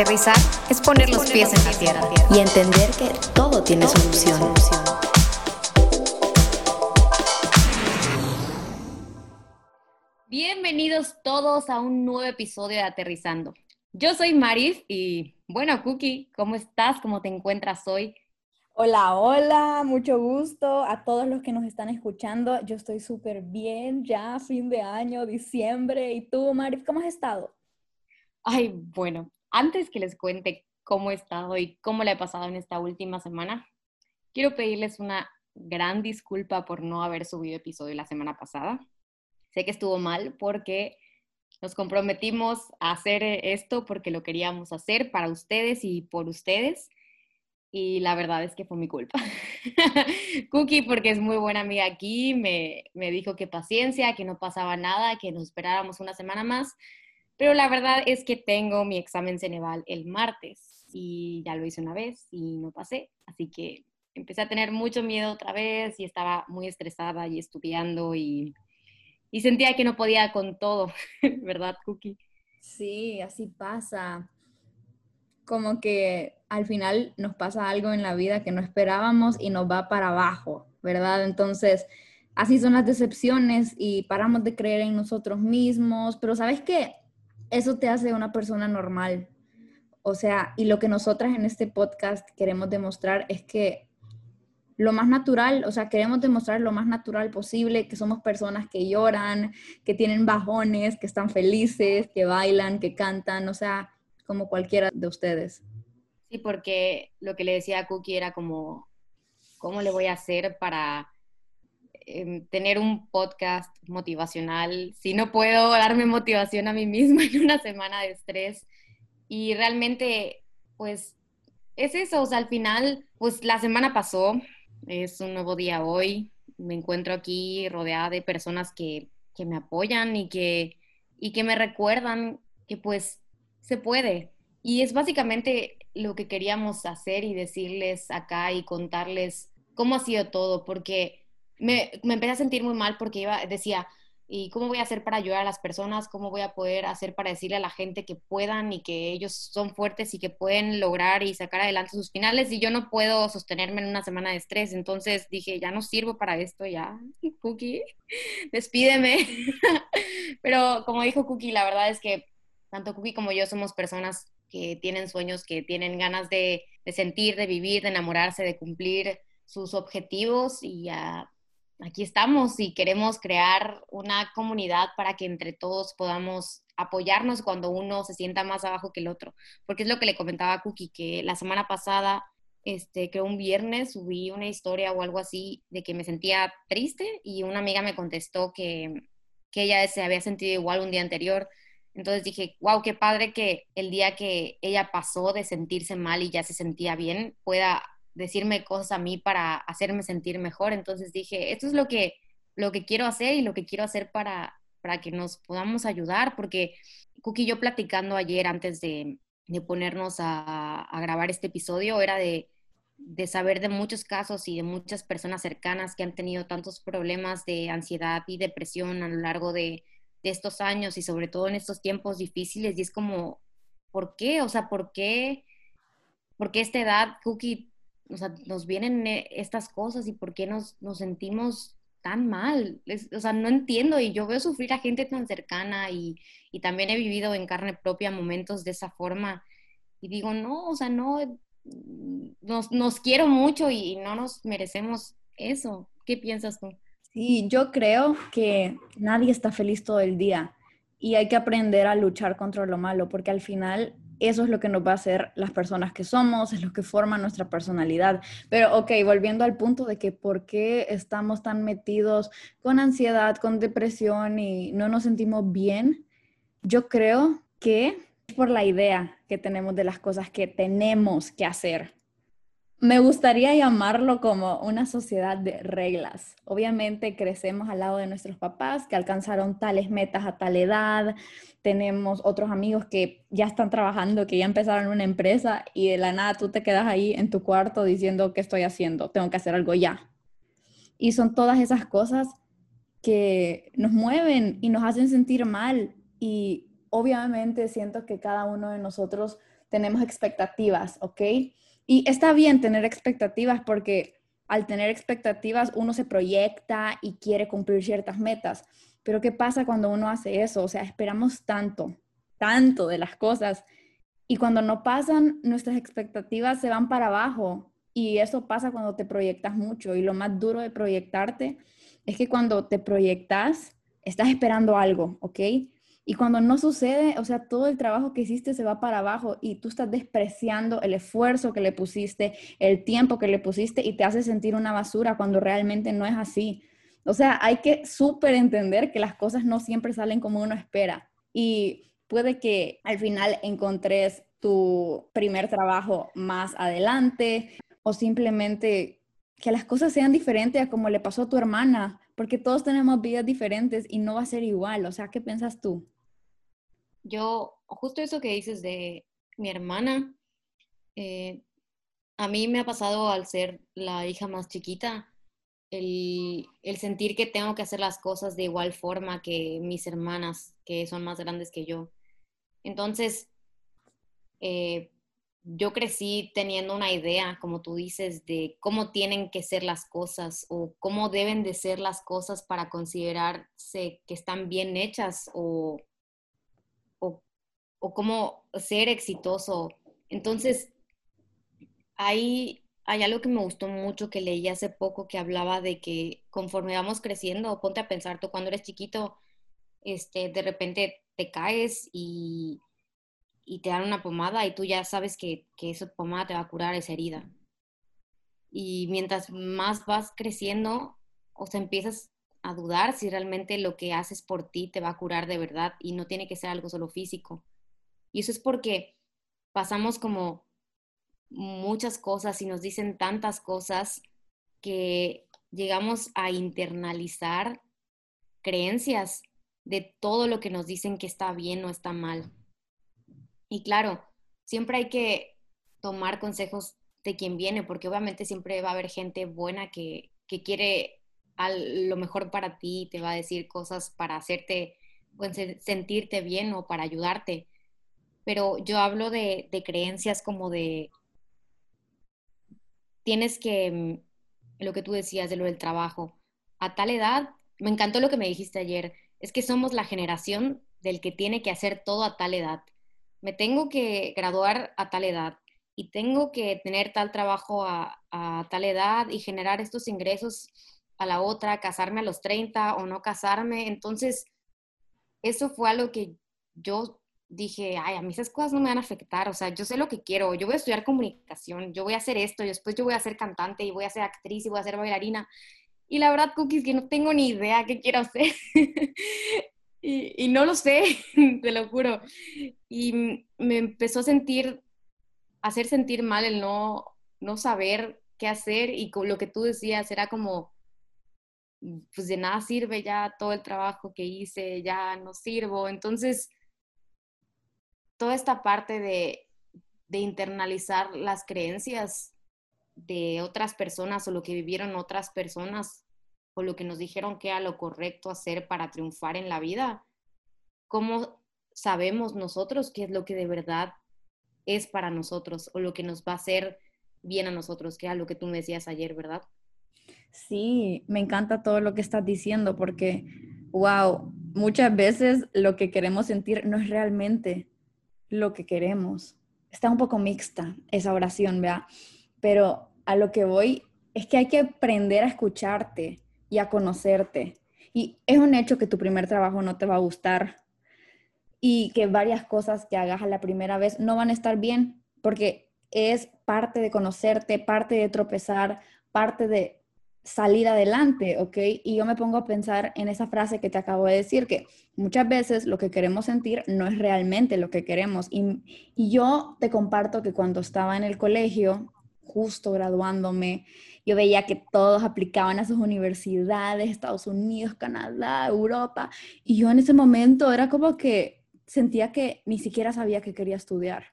Aterrizar es poner los pies en la tierra y entender que todo tiene solución. Bienvenidos todos a un nuevo episodio de Aterrizando. Yo soy Maris y bueno, Cookie, ¿cómo estás? ¿Cómo te encuentras hoy? Hola, hola, mucho gusto a todos los que nos están escuchando. Yo estoy súper bien, ya fin de año, diciembre. ¿Y tú, Maris, cómo has estado? Ay, bueno, antes que les cuente cómo he estado y cómo le he pasado en esta última semana, quiero pedirles una gran disculpa por no haber subido episodio la semana pasada. Sé que estuvo mal porque nos comprometimos a hacer esto porque lo queríamos hacer para ustedes y por ustedes. Y la verdad es que fue mi culpa. Cookie, porque es muy buena amiga aquí, me, me dijo que paciencia, que no pasaba nada, que nos esperáramos una semana más. Pero la verdad es que tengo mi examen Ceneval el martes y ya lo hice una vez y no pasé. Así que empecé a tener mucho miedo otra vez y estaba muy estresada y estudiando y, y sentía que no podía con todo, ¿verdad, Cookie? Sí, así pasa. Como que al final nos pasa algo en la vida que no esperábamos y nos va para abajo, ¿verdad? Entonces, así son las decepciones y paramos de creer en nosotros mismos, pero ¿sabes qué? Eso te hace una persona normal. O sea, y lo que nosotras en este podcast queremos demostrar es que lo más natural, o sea, queremos demostrar lo más natural posible, que somos personas que lloran, que tienen bajones, que están felices, que bailan, que cantan, o sea, como cualquiera de ustedes. Sí, porque lo que le decía a Cookie era como, ¿cómo le voy a hacer para Tener un podcast motivacional, si no puedo darme motivación a mí misma en una semana de estrés. Y realmente, pues, es eso, o sea, al final, pues la semana pasó, es un nuevo día hoy, me encuentro aquí rodeada de personas que, que me apoyan y que, y que me recuerdan que pues se puede. Y es básicamente lo que queríamos hacer y decirles acá y contarles cómo ha sido todo, porque me, me, empecé a sentir muy mal porque iba, decía, ¿y cómo voy a hacer para ayudar a las personas? ¿Cómo voy a poder hacer para decirle a la gente que puedan y que ellos son fuertes y que pueden lograr y sacar adelante sus finales? Y yo no puedo sostenerme en una semana de estrés. Entonces dije, ya no sirvo para esto, ya, Cookie, despídeme. Pero como dijo Cookie, la verdad es que tanto Cookie como yo somos personas que tienen sueños, que tienen ganas de, de sentir, de vivir, de enamorarse, de cumplir sus objetivos y a aquí estamos y queremos crear una comunidad para que entre todos podamos apoyarnos cuando uno se sienta más abajo que el otro. Porque es lo que le comentaba a Cookie, que la semana pasada, este, creo un viernes, subí una historia o algo así de que me sentía triste y una amiga me contestó que, que ella se había sentido igual un día anterior. Entonces dije, wow, qué padre que el día que ella pasó de sentirse mal y ya se sentía bien, pueda decirme cosas a mí para hacerme sentir mejor. Entonces dije, esto es lo que, lo que quiero hacer y lo que quiero hacer para, para que nos podamos ayudar, porque Cookie yo platicando ayer antes de, de ponernos a, a, grabar este episodio era de, de saber de muchos casos y de muchas personas cercanas que han tenido tantos problemas de ansiedad y depresión a lo largo de, de estos años y sobre todo en estos tiempos difíciles. Y es como, ¿por qué? O sea, ¿por qué? Porque esta edad, Cookie, nos vienen eh, estas cosas y por qué nos, sentimos tan mal. o sea, no entiendo y yo veo sufrir a gente tan cercana y, y, también he vivido en carne propia momentos de esa forma y digo, no, o sea, no, nos, nos quiero mucho y no nos merecemos eso. ¿Qué piensas tú? Sí, yo creo que nadie está feliz todo el día y hay que aprender a luchar contra lo malo porque al final eso es lo que nos va a hacer las personas que somos, es lo que forma nuestra personalidad. Pero, ok, volviendo al punto de que por qué estamos tan metidos con ansiedad, con depresión y no nos sentimos bien, yo creo que es por la idea que tenemos de las cosas que tenemos que hacer. Me gustaría llamarlo como una sociedad de reglas. Obviamente crecemos al lado de nuestros papás que alcanzaron tales metas a tal edad. Tenemos otros amigos que ya están trabajando, que ya empezaron una empresa y de la nada tú te quedas ahí en tu cuarto diciendo, ¿qué estoy haciendo? Tengo que hacer algo ya. Y son todas esas cosas que nos mueven y nos hacen sentir mal. Y obviamente siento que cada uno de nosotros tenemos expectativas, ¿ok? Y está bien tener expectativas porque al tener expectativas uno se proyecta y quiere cumplir ciertas metas. Pero ¿qué pasa cuando uno hace eso? O sea, esperamos tanto, tanto de las cosas y cuando no pasan, nuestras expectativas se van para abajo. Y eso pasa cuando te proyectas mucho. Y lo más duro de proyectarte es que cuando te proyectas, estás esperando algo, ¿ok? Y cuando no sucede, o sea, todo el trabajo que hiciste se va para abajo y tú estás despreciando el esfuerzo que le pusiste, el tiempo que le pusiste y te hace sentir una basura cuando realmente no es así. O sea, hay que súper entender que las cosas no siempre salen como uno espera. Y puede que al final encontres tu primer trabajo más adelante o simplemente que las cosas sean diferentes a como le pasó a tu hermana porque todos tenemos vidas diferentes y no va a ser igual. O sea, ¿qué piensas tú? Yo, justo eso que dices de mi hermana, eh, a mí me ha pasado al ser la hija más chiquita, el, sentir que tengo que hacer las cosas de igual forma que mis hermanas, que son más grandes que yo. Entonces, eh, yo crecí teniendo una idea, como tú dices, de cómo tienen que ser las cosas o cómo deben de ser las cosas para considerarse que están bien hechas o, o, cómo ser exitoso. Entonces, hay, hay algo que me gustó mucho que leí hace poco que hablaba de que conforme vamos creciendo, ponte a pensar tú cuando eres chiquito, este, de repente te caes y y te dan una pomada y tú ya sabes que, que esa pomada te va a curar esa herida. Y mientras más vas creciendo, o sea, empiezas a dudar si realmente lo que haces por ti te va a curar de verdad y no tiene que ser algo solo físico. Y eso es porque pasamos como muchas cosas y nos dicen tantas cosas que llegamos a internalizar creencias de todo lo que nos dicen que está bien o está mal. Y claro, siempre hay que tomar consejos de quien viene, porque obviamente siempre va a haber gente buena que, quiere lo mejor para ti, te va a decir cosas para hacerte pues, sentirte bien o para ayudarte. Pero yo hablo de, de creencias como de, tienes que, lo que tú decías de lo del trabajo, a tal edad, me encantó lo que me dijiste ayer, es que somos la generación del que tiene que hacer todo a tal edad me tengo que graduar a tal edad y tengo que tener tal trabajo a, tal edad y generar estos ingresos a la otra, casarme a los 30 o no casarme. Entonces, eso fue algo que yo dije, ay, a mí esas cosas no me van a afectar, o sea, yo sé lo que quiero, yo voy a estudiar comunicación, yo voy a hacer esto, y después yo voy a ser cantante y voy a ser actriz y voy a ser bailarina. Y la verdad, Cookies, que no tengo ni idea qué quiero hacer. Y, no lo sé, te lo juro. Y me empezó a sentir, a hacer sentir mal el no, no saber qué hacer y con lo que tú decías era como, pues de nada sirve ya todo el trabajo que hice, ya no sirvo. Entonces, toda esta parte de, de internalizar las creencias de otras personas o lo que vivieron otras personas o lo que nos dijeron que era lo correcto hacer para triunfar en la vida, ¿cómo sabemos nosotros qué es lo que de verdad es para nosotros o lo que nos va a hacer bien a nosotros, que era lo que tú me decías ayer, ¿verdad? Sí, me encanta todo lo que estás diciendo porque, wow, muchas veces lo que queremos sentir no es realmente lo que queremos. Está un poco mixta esa oración, ¿verdad? Pero a lo que voy es que hay que aprender a escucharte, y a conocerte. Y es un hecho que tu primer trabajo no te va a gustar y que varias cosas que hagas a la primera vez no van a estar bien, porque es parte de conocerte, parte de tropezar, parte de salir adelante, ¿ok? Y yo me pongo a pensar en esa frase que te acabo de decir, que muchas veces lo que queremos sentir no es realmente lo que queremos. Y, y yo te comparto que cuando estaba en el colegio, justo graduándome, yo veía que todos aplicaban a sus universidades, Estados Unidos, Canadá, Europa, y yo en ese momento era como que sentía que ni siquiera sabía que quería estudiar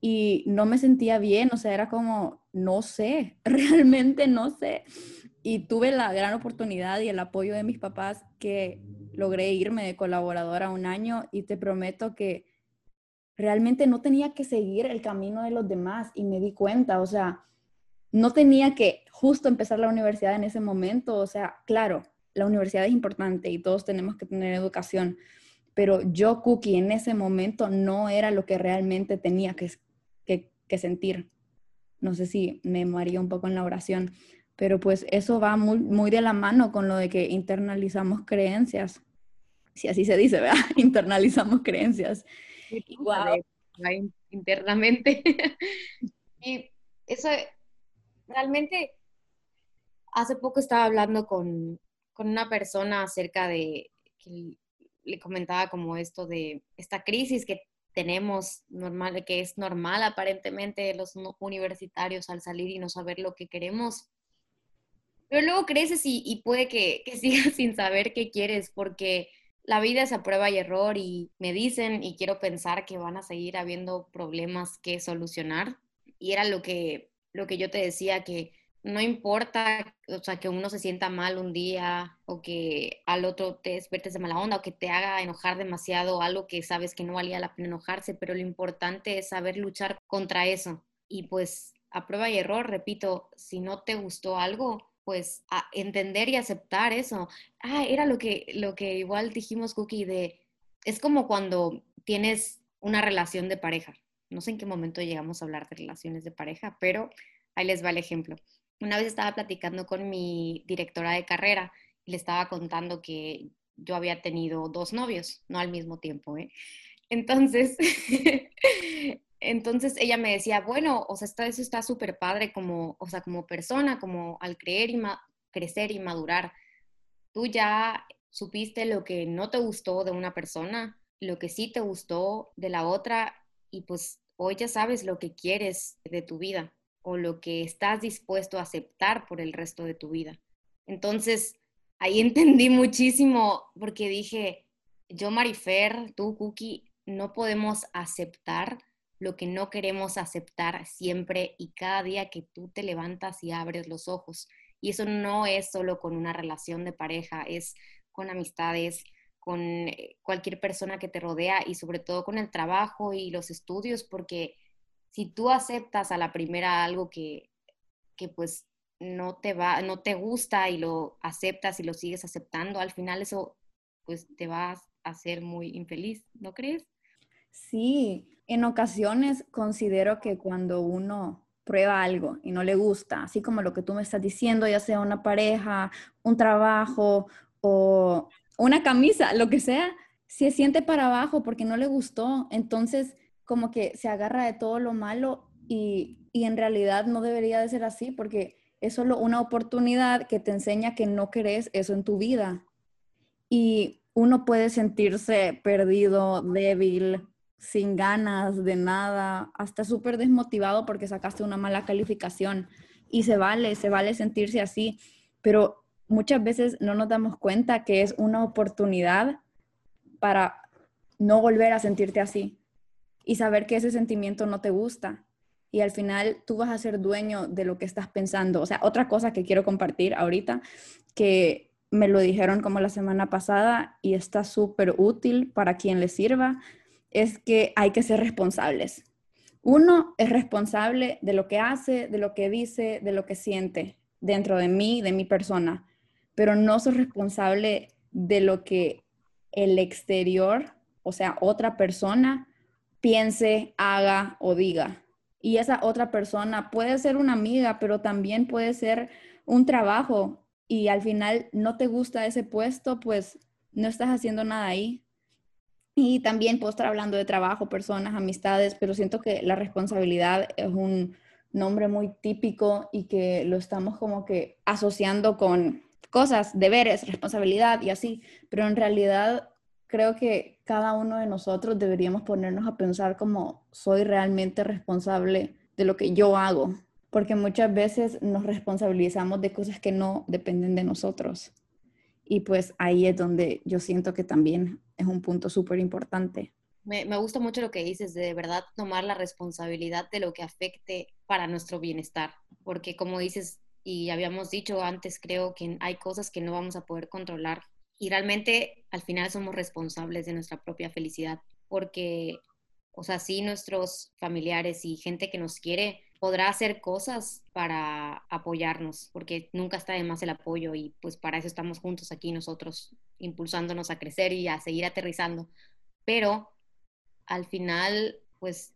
y no me sentía bien, o sea, era como, no sé, realmente no sé. Y tuve la gran oportunidad y el apoyo de mis papás que logré irme de colaboradora un año y te prometo que realmente no tenía que seguir el camino de los demás y me di cuenta, o sea, no tenía que justo empezar la universidad en ese momento, o sea, claro, la universidad es importante y todos tenemos que tener educación, pero yo, Cookie, en ese momento no era lo que realmente tenía que, que, sentir. No sé si me maría un poco en la oración, pero pues eso va muy, muy de la mano con lo de que internalizamos creencias. Si así se dice, ¿verdad? Internalizamos creencias. Wow. Internamente. y eso realmente hace poco estaba hablando con, con una persona acerca de que le comentaba como esto de esta crisis que tenemos normal, que es normal aparentemente los universitarios al salir y no saber lo que queremos. Pero luego creces y, y puede que, que sigas sin saber qué quieres porque la vida es a prueba y error y me dicen y quiero pensar que van a seguir habiendo problemas que solucionar. Y era lo que, lo que yo te decía, que no importa, o sea, que uno se sienta mal un día o que al otro te despiertes de mala onda o que te haga enojar demasiado algo que sabes que no valía la pena enojarse, pero lo importante es saber luchar contra eso. Y pues a prueba y error, repito, si no te gustó algo, pues entender y aceptar eso. Ah, era lo que, lo que igual dijimos, Cookie, de, es como cuando tienes una relación de pareja. No sé en qué momento llegamos a hablar de relaciones de pareja, pero ahí les va el ejemplo. Una vez estaba platicando con mi directora de carrera y le estaba contando que yo había tenido dos novios, no al mismo tiempo, ¿eh? Entonces, entonces ella me decía, bueno, o sea, está, eso está súper padre como, o sea, como persona, como al creer y crecer y madurar. Tú ya supiste lo que no te gustó de una persona, lo que sí te gustó de la otra y pues hoy ya sabes lo que quieres de tu vida o lo que estás dispuesto a aceptar por el resto de tu vida. Entonces, ahí entendí muchísimo porque dije, yo Marifer, tú Cookie, no podemos aceptar lo que no queremos aceptar siempre y cada día que tú te levantas y abres los ojos. Y eso no es solo con una relación de pareja, es con amistades, con eh, cualquier persona que te rodea y sobre todo con el trabajo y los estudios, porque si tú aceptas a la primera algo que, que pues no te va, no te gusta y lo aceptas y lo sigues aceptando, al final eso pues te va a hacer muy infeliz, ¿no crees? Sí, en ocasiones considero que cuando uno prueba algo y no le gusta, así como lo que tú me estás diciendo, ya sea una pareja, un trabajo o una camisa, lo que sea, se siente para abajo porque no le gustó, entonces como que se agarra de todo lo malo y, y en realidad no debería de ser así porque es solo una oportunidad que te enseña que no querés eso en tu vida. Y uno puede sentirse perdido, débil, sin ganas de nada, hasta súper desmotivado porque sacaste una mala calificación. Y se vale, se vale sentirse así, pero muchas veces no nos damos cuenta que es una oportunidad para no volver a sentirte así y saber que ese sentimiento no te gusta. Y al final tú vas a ser dueño de lo que estás pensando. O sea, otra cosa que quiero compartir ahorita, que me lo dijeron como la semana pasada y está súper útil para quien le sirva, es que hay que ser responsables. Uno es responsable de lo que hace, de lo que dice, de lo que siente dentro de mí, de mi persona, pero no soy responsable de lo que el exterior, o sea, otra persona, piense, haga o diga. Y esa otra persona puede ser una amiga, pero también puede ser un trabajo y al final no te gusta ese puesto, pues no estás haciendo nada ahí. Y también puedo estar hablando de trabajo, personas, amistades, pero siento que la responsabilidad es un nombre muy típico y que lo estamos como que asociando con cosas, deberes, responsabilidad y así, pero en realidad creo que cada uno de nosotros deberíamos ponernos a pensar como soy realmente responsable de lo que yo hago, porque muchas veces nos responsabilizamos de cosas que no dependen de nosotros. Y pues ahí es donde yo siento que también es un punto súper importante. Me, me, gusta mucho lo que dices, de, de verdad tomar la responsabilidad de lo que afecte para nuestro bienestar, porque como dices, y habíamos dicho antes, creo que hay cosas que no vamos a poder controlar y realmente al final somos responsables de nuestra propia felicidad, porque o sea, sí nuestros familiares y gente que nos quiere podrá hacer cosas para apoyarnos, porque nunca está de más el apoyo y pues para eso estamos juntos aquí nosotros, impulsándonos a crecer y a seguir aterrizando. Pero al final, pues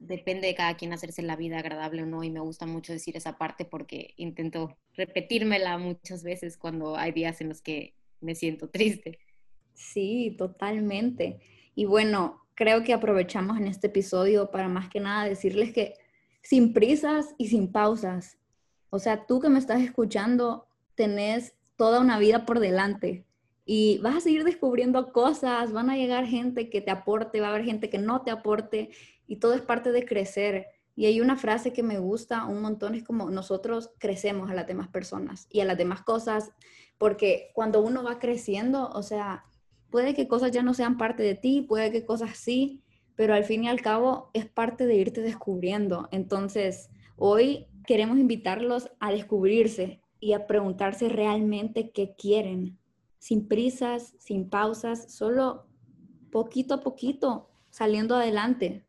depende de cada quien hacerse la vida agradable o no y me gusta mucho decir esa parte porque intento repetírmela muchas veces cuando hay días en los que me siento triste. Sí, totalmente. Y bueno, creo que aprovechamos en este episodio para más que nada decirles que sin prisas y sin pausas. O sea, tú que me estás escuchando, tenés toda una vida por delante y vas a seguir descubriendo cosas, van a llegar gente que te aporte, va a haber gente que no te aporte y todo es parte de crecer. Y hay una frase que me gusta un montón, es como nosotros crecemos a las demás personas y a las demás cosas, porque cuando uno va creciendo, o sea, puede que cosas ya no sean parte de ti, puede que cosas sí, pero al fin y al cabo es parte de irte descubriendo. Entonces, hoy queremos invitarlos a descubrirse y a preguntarse realmente qué quieren, sin prisas, sin pausas, solo poquito a poquito, saliendo adelante.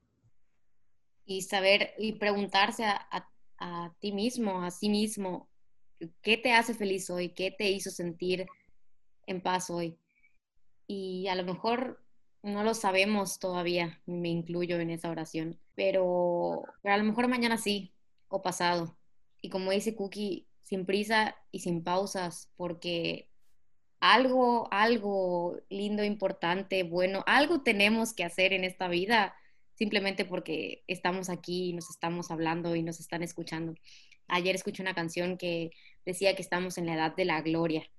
Y saber y preguntarse a, a ti mismo, a sí mismo, ¿qué te hace feliz hoy? ¿Qué te hizo sentir en paz hoy? Y a lo mejor no lo sabemos todavía, me incluyo en esa oración, pero, a lo mejor mañana sí, o pasado. Y como dice Cookie, sin prisa y sin pausas, porque algo, algo lindo, importante, bueno, algo tenemos que hacer en esta vida, simplemente porque estamos aquí y nos estamos hablando y nos están escuchando. Ayer escuché una canción que decía que estamos en la edad de la gloria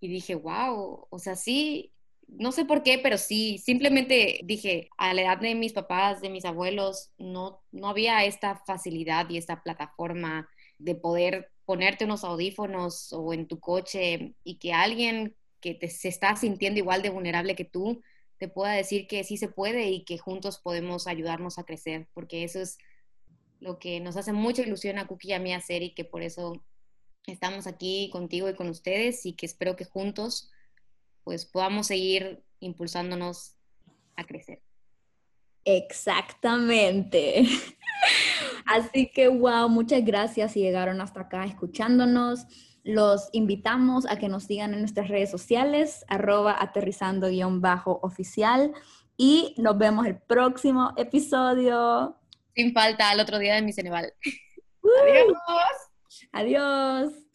y dije, wow, o sea, sí, no sé por qué, pero sí, simplemente dije, a la edad de mis papás, de mis abuelos, no, no había esta facilidad y esta plataforma de poder ponerte unos audífonos o en tu coche y que alguien que te, se está sintiendo igual de vulnerable que tú te pueda decir que sí se puede y que juntos podemos ayudarnos a crecer, porque eso es lo que nos hace mucha ilusión a Cookie y a mí hacer y que por eso estamos aquí contigo y con ustedes y que espero que juntos pues podamos seguir impulsándonos a crecer. Exactamente. Así que, wow, muchas gracias si llegaron hasta acá escuchándonos. Los invitamos a que nos sigan en nuestras redes sociales, arroba aterrizando-oficial. Y nos vemos el próximo episodio. Sin falta, al otro día de mi Ceneval. Adiós. Adiós.